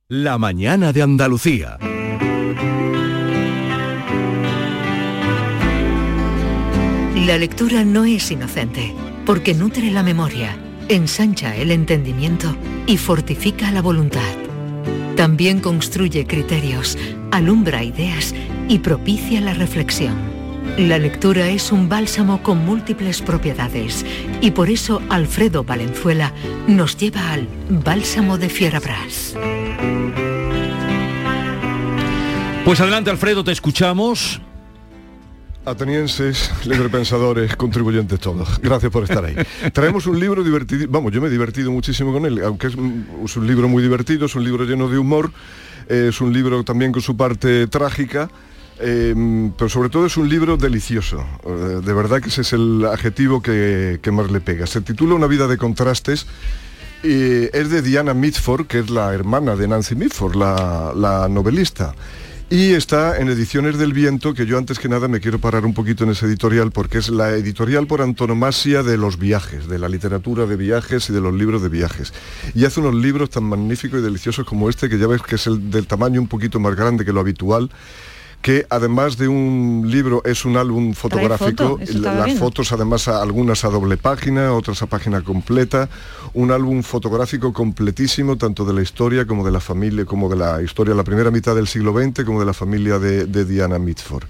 La mañana de Andalucía. La lectura no es inocente, porque nutre la memoria, ensancha el entendimiento y fortifica la voluntad. También construye criterios, alumbra ideas y propicia la reflexión. La lectura es un bálsamo con múltiples propiedades y por eso Alfredo Valenzuela nos lleva al Bálsamo de Fierabras. Pues adelante Alfredo, te escuchamos. Atenienses, librepensadores, contribuyentes todos. Gracias por estar ahí. Traemos un libro divertido, vamos, yo me he divertido muchísimo con él, aunque es un, libro muy divertido, es un libro lleno de humor, eh, es un libro también con su parte trágica. eh, pero sobre todo es un libro delicioso. Eh, de verdad que ese es el adjetivo que, más le pega. Se titula Una vida de contrastes y es de Diana Mitford, que es la hermana de Nancy Mitford, la novelista. Y está en Ediciones del Viento, que yo antes que nada me quiero parar un poquito en ese editorial, porque es la editorial por antonomasia de los viajes, de la literatura de viajes y de los libros de viajes. Y hace unos libros tan magníficos y deliciosos como este, que ya ves que es el del tamaño un poquito más grande que lo habitual, que además de un libro es un álbum fotográfico, foto, las fotos además a- algunas a doble página, otras a página completa, un álbum fotográfico completísimo tanto de la historia como de la familia, como de la historia, la primera mitad del siglo XX, como de la familia de, de Diana Mitford.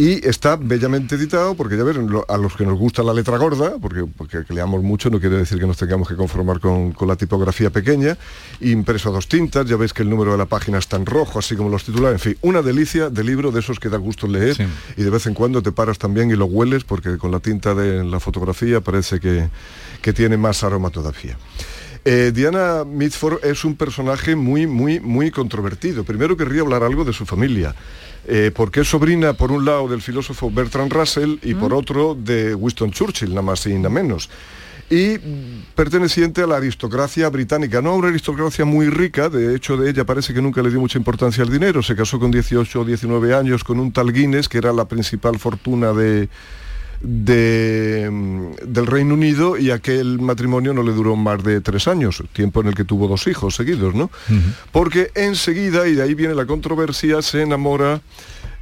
Y está bellamente editado porque ya ven, lo- a los que nos gusta la letra gorda, porque, porque que leamos mucho no quiere decir que nos tengamos que conformar con, con la tipografía pequeña, impreso a dos tintas, ya veis que el número de la página está en rojo, así como los titulares, en fin, una delicia de libro de esos que da gusto leer y de vez en cuando te paras también y lo hueles porque con la tinta de la fotografía parece que, que tiene más aroma todavía. Eh, Diana Mitford es un personaje muy, muy, muy controvertido. Primero querría hablar algo de su familia. Eh, porque es sobrina, por un lado, del filósofo Bertrand Russell y por otro de Winston Churchill, nada más y nada menos. Y mm, perteneciente a la aristocracia británica, no a una aristocracia muy rica, de hecho de ella parece que nunca le dio mucha importancia al dinero, se casó con 18 o 19 años con un tal Guinness, que era la principal fortuna de, de, del Reino Unido y aquel matrimonio no le duró más de tres años, tiempo en el que tuvo dos hijos seguidos, ¿no? Porque enseguida, y de ahí viene la controversia, se enamora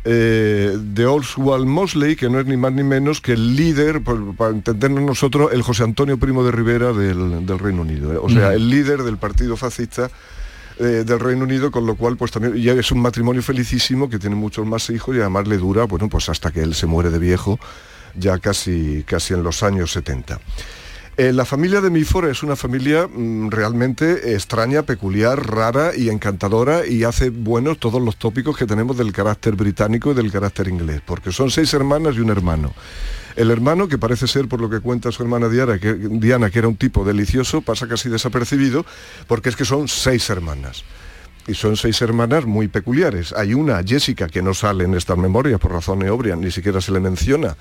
eh, de Oswald Mosley, que no es ni más ni menos que el líder, por- para entendernos nosotros, el José Antonio Primo de Rivera del, del Reino Unido. ¿eh? O sea, el líder del partido fascista eh, del Reino Unido, con lo cual pues también ya es un matrimonio felicísimo que tiene muchos más hijos y además le dura, bueno, pues hasta que él se muere de viejo, ya casi, casi en los años 70. Eh, la familia de Milford es una familia mm, realmente extraña, peculiar, rara y encantadora y hace buenos todos los tópicos que tenemos del carácter británico y del carácter inglés, porque son seis hermanas y un hermano. El hermano, que parece ser, por lo que cuenta su hermana Diana que, Diana, que era un tipo delicioso, pasa casi desapercibido, porque es que son seis hermanas. Y son seis hermanas muy peculiares. Hay una, Jessica, que no sale en estas memorias por razones obvias, ni siquiera se le menciona,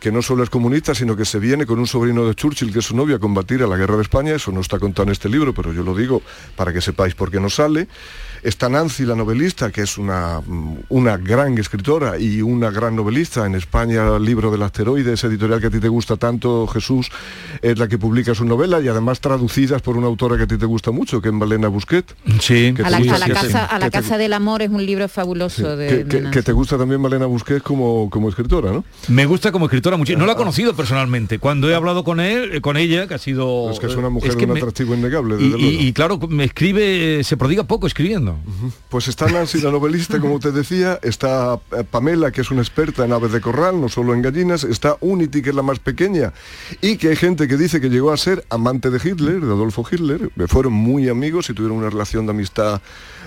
que no solo es comunista, sino que se viene con un sobrino de Churchill, que es su novio, a combatir a la guerra de España. Eso no está contado en este libro, pero yo lo digo para que sepáis por qué no sale. Está Nancy, la novelista, que es una, mm, una gran escritora y una gran novelista. En España, el libro del asteroide, ese editorial que a ti te gusta tanto, Jesús, es la que publica su novela y además traducidas por una autora que a ti te gusta mucho, que es Malena Busquet. Sí, que A te la, gusta a la casa, a la te- casa del amor es un libro fabuloso de, que, de que- te gusta también Malena Busquets como, como escritora, ¿no? Me gusta como escritora mucho. No la he conocido personalmente. Cuando he hablado con él, eh, con ella, que ha sido. Es que es una mujer es de un me- atractivo innegable, Y, desde y- luego. y claro, me escribe, se prodiga poco escribiendo. Pues está Nancy, la novelista, como te decía, está eh, Pamela, que es una experta en aves de corral, no solo en gallinas, está Unity, que es la más pequeña, y que hay gente que dice que llegó a ser amante de Hitler, de Adolfo Hitler, fueron muy amigos y tuvieron una relación de amistad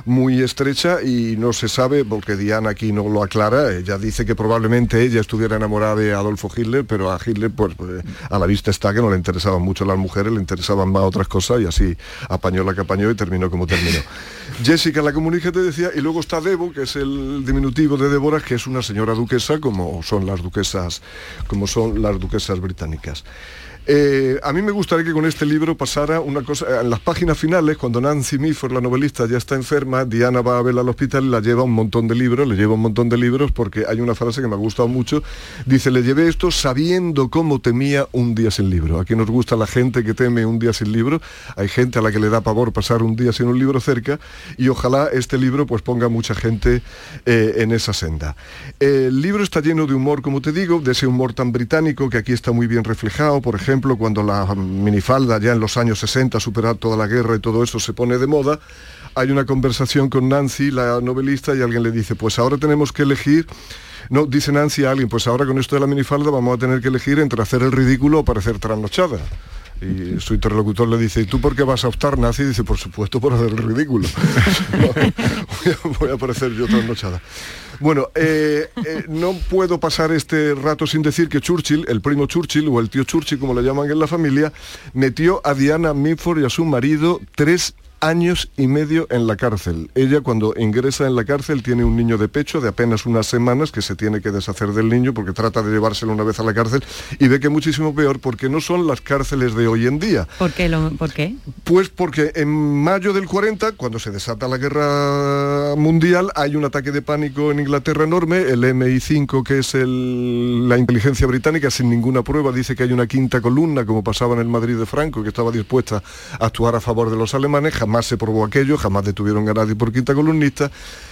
muy estrecha y no se sabe, porque Diana aquí no lo aclara, ella dice que probablemente ella estuviera enamorada de Adolfo Hitler, pero a Hitler, pues, pues, a la vista está que no le interesaban mucho las mujeres, le interesaban más otras cosas y así apañó la que apañó y terminó como terminó. Jessica, la comunica te decía, y luego está Debo, que es el diminutivo de Débora, que es una señora duquesa, como son las duquesas, como son las duquesas británicas. Eh, a mí me gustaría que con este libro pasara una cosa, en las páginas finales, cuando Nancy Mifford, la novelista, ya está enferma, Diana va a verla al hospital y la lleva un montón de libros, le lleva un montón de libros porque hay una frase que me ha gustado mucho, dice, le llevé esto sabiendo cómo temía un día sin libro. Aquí nos gusta la gente que teme un día sin libro, hay gente a la que le da pavor pasar un día sin un libro cerca y ojalá este libro pues ponga mucha gente eh, en esa senda. El libro está lleno de humor, como te digo, de ese humor tan británico que aquí está muy bien reflejado, por ejemplo, cuando la minifalda ya en los años 60 superar toda la guerra y todo eso se pone de moda, hay una conversación con Nancy, la novelista, y alguien le dice, pues ahora tenemos que elegir no, dice Nancy a alguien, pues ahora con esto de la minifalda vamos a tener que elegir entre hacer el ridículo o parecer trasnochada. Y su interlocutor le dice, ¿y tú por qué vas a optar, Nancy? Dice, por supuesto, por hacer el ridículo. voy, a, voy a parecer yo trasnochada. Bueno, eh, eh, no puedo pasar este rato sin decir que Churchill, el primo Churchill o el tío Churchill, como le llaman en la familia, metió a Diana Mitford y a su marido tres años y medio en la cárcel. Ella cuando ingresa en la cárcel tiene un niño de pecho de apenas unas semanas que se tiene que deshacer del niño porque trata de llevárselo una vez a la cárcel y ve que muchísimo peor porque no son las cárceles de hoy en día. ¿Por qué? Lo, ¿Por qué? Pues porque en mayo del 40, cuando se desata la guerra mundial, hay un ataque de pánico en Inglaterra enorme, el MI5, que es el- la inteligencia británica, sin ninguna prueba, dice que hay una quinta columna, como pasaba en el Madrid de Franco, que estaba dispuesta a actuar a favor de los alemanes, jamás se probó aquello, jamás detuvieron a nadie por quinta columnista,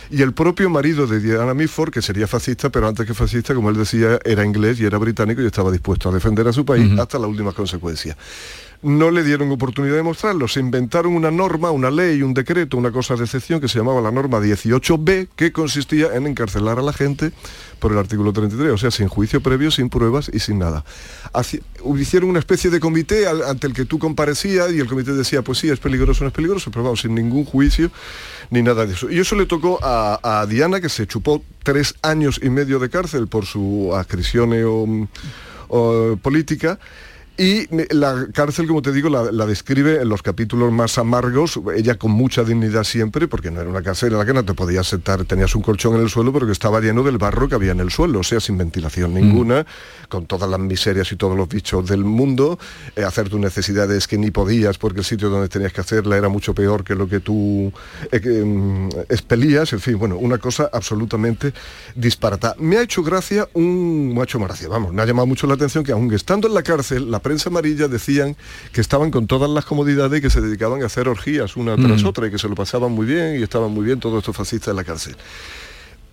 y el propio marido de Diana Mitford, que sería fascista, pero antes que fascista, como él decía, era inglés y era británico y estaba dispuesto a defender a su país hasta las últimas consecuencias no le dieron oportunidad de mostrarlo. Se inventaron una norma, una ley, un decreto, una cosa de excepción que se llamaba la norma 18B, que consistía en encarcelar a la gente por el artículo 33, o sea, sin juicio previo, sin pruebas y sin nada. Hicieron una especie de comité ante el que tú comparecías y el comité decía, pues sí, es peligroso, no es peligroso, pero vamos, sin ningún juicio ni nada de eso. Y eso le tocó a, Diana, que se chupó tres años y medio de cárcel por su o política. Y la cárcel, como te digo, la, la describe en los capítulos más amargos, ella con mucha dignidad siempre, porque no era una cárcel en la que no te podías sentar, tenías un colchón en el suelo, pero que estaba lleno del barro que había en el suelo, o sea, sin ventilación ninguna, con todas las miserias y todos los bichos del mundo, eh, hacer tus necesidades que ni podías, porque el sitio donde tenías que hacerla era mucho peor que lo que tú eh, mm, expelías, en fin, bueno, una cosa absolutamente disparata. Me ha hecho gracia un, hecho gracia, vamos, me ha llamado mucho la atención que aunque estando en la cárcel, la prensa amarilla decían que estaban con todas las comodidades y que se dedicaban a hacer orgías una tras Mm. otra y que se lo pasaban muy bien y estaban muy bien todos estos fascistas en la cárcel.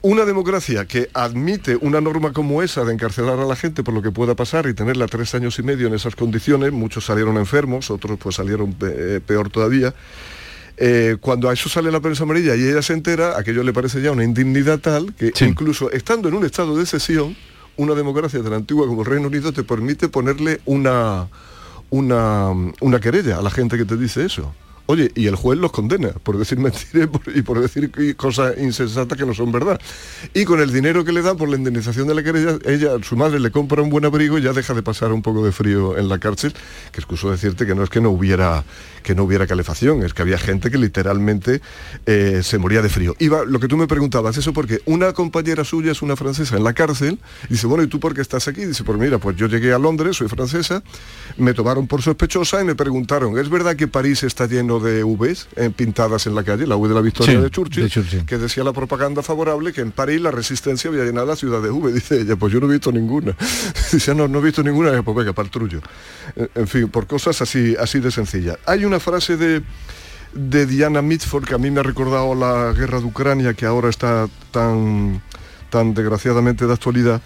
Una democracia que admite una norma como esa de encarcelar a la gente por lo que pueda pasar y tenerla tres años y medio en esas condiciones, muchos salieron enfermos, otros pues salieron pe- peor todavía, eh, cuando a eso sale la prensa amarilla y ella se entera, aquello le parece ya una indignidad tal que incluso estando en un estado de sesión, una democracia tan antigua como el Reino Unido te permite ponerle una, una, una querella a la gente que te dice eso. Oye, y el juez los condena por decir mentiras y por- decir cosas insensatas que no son verdad. Y con el dinero que le dan por la indemnización de la querella, ella, su madre le compra un buen abrigo y ya deja de pasar un poco de frío en la cárcel, que excuso decirte que no es que no hubiera que no hubiera calefacción, es que había gente que literalmente eh, se moría de frío. Iba, lo que tú me preguntabas, eso porque una compañera suya es una francesa en la cárcel, dice, bueno, ¿y tú por qué estás aquí? Dice, pues mira, pues yo llegué a Londres, soy francesa, me tomaron por sospechosa y me preguntaron, ¿es verdad que París está lleno de Vs eh, pintadas en la calle, la V de la Victoria Sí, de, Churchill, de Churchill. que decía la propaganda favorable que en París la resistencia había llenado la ciudad de V? Dice ella, pues yo no he visto ninguna. Dice, no, no he visto ninguna, Dice, pues venga, para el trullo. Eh, En fin, por cosas así, así de sencillas. Hay una frase de de Diana Mitford, que a mí me ha recordado la guerra de Ucrania, que ahora está tan, tan desgraciadamente de actualidad,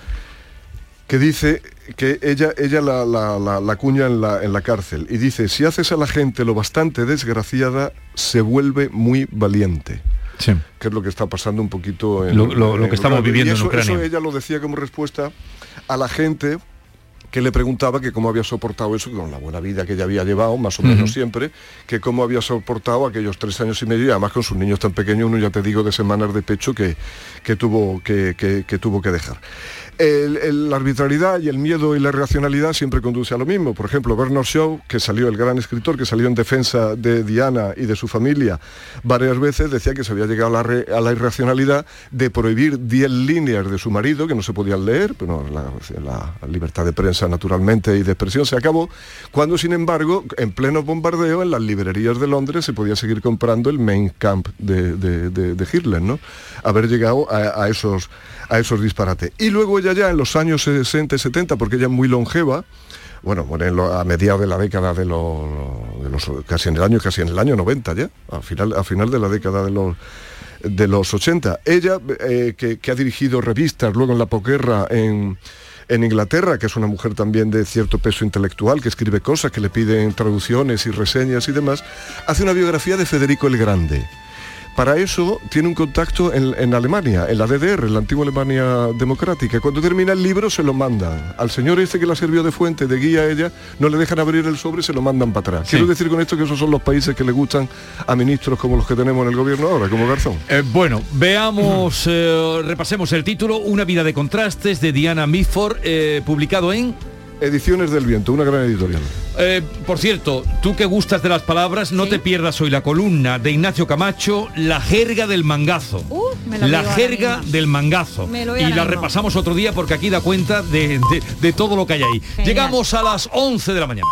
que dice que ella, ella la, la, la, la cuña en la, en la cárcel y dice, si haces a la gente lo bastante desgraciada, se vuelve muy valiente. Sí. Que es lo que está pasando un poquito en Lo- lo- lo en que estamos viviendo Y en eso- Ucrania. eso ella lo decía como respuesta a la gente que le preguntaba que cómo había soportado eso con la buena vida que ella había llevado, más o menos siempre, que cómo había soportado aquellos tres años y medio, y además con sus niños tan pequeños, uno ya te digo de semanas de pecho que, que tuvo, que, que- que tuvo que dejar. El- el- la arbitrariedad y el miedo y la irracionalidad siempre conduce a lo mismo. Por ejemplo, Bernard Shaw, que salió, el gran escritor, que salió en defensa de Diana y de su familia varias veces, decía que se había llegado a la, re- a la irracionalidad de prohibir 10 líneas de su marido que no se podían leer, pero la, la libertad de prensa naturalmente y de expresión se acabó, cuando sin embargo, en pleno bombardeo, en las librerías de Londres se podía seguir comprando el Main Camp de, de- de- Hitler, ¿no? Haber llegado a, esos, a esos disparates. Y luego ella ya en los años 60 y 70, porque ella es muy longeva, bueno, a mediados de la década de los, de los- casi en el año, casi en el año 90 ya, a final, a final de la década de los de los 80. Ella, eh, que, que ha dirigido revistas luego en la posguerra en, en Inglaterra, que es una mujer también de cierto peso intelectual, que escribe cosas, que le piden traducciones y reseñas y demás, hace una biografía de Federico el Grande. Para eso tiene un contacto en, en Alemania, en la DDR, en la antigua Alemania democrática. Cuando termina el libro se lo mandan. Al señor este que la sirvió de fuente, de guía a ella, no le dejan abrir el sobre, se lo mandan para atrás. Sí. Quiero decir con esto que esos son los países que le gustan a ministros como los que tenemos en el gobierno ahora, como Garzón. Eh, bueno, veamos, eh, repasemos el título, Una vida de contrastes de Diana Mitford, eh, publicado en... Ediciones del Viento, una gran editorial. Eh, por cierto, tú que gustas de las palabras, no te pierdas hoy la columna de Ignacio Camacho, La jerga del mangazo. Uh, me la jerga del mangazo. Me lo veo Y la mismo. repasamos otro día porque aquí da cuenta de, de- de todo lo que hay ahí. Genial. Llegamos a las 11 de la mañana.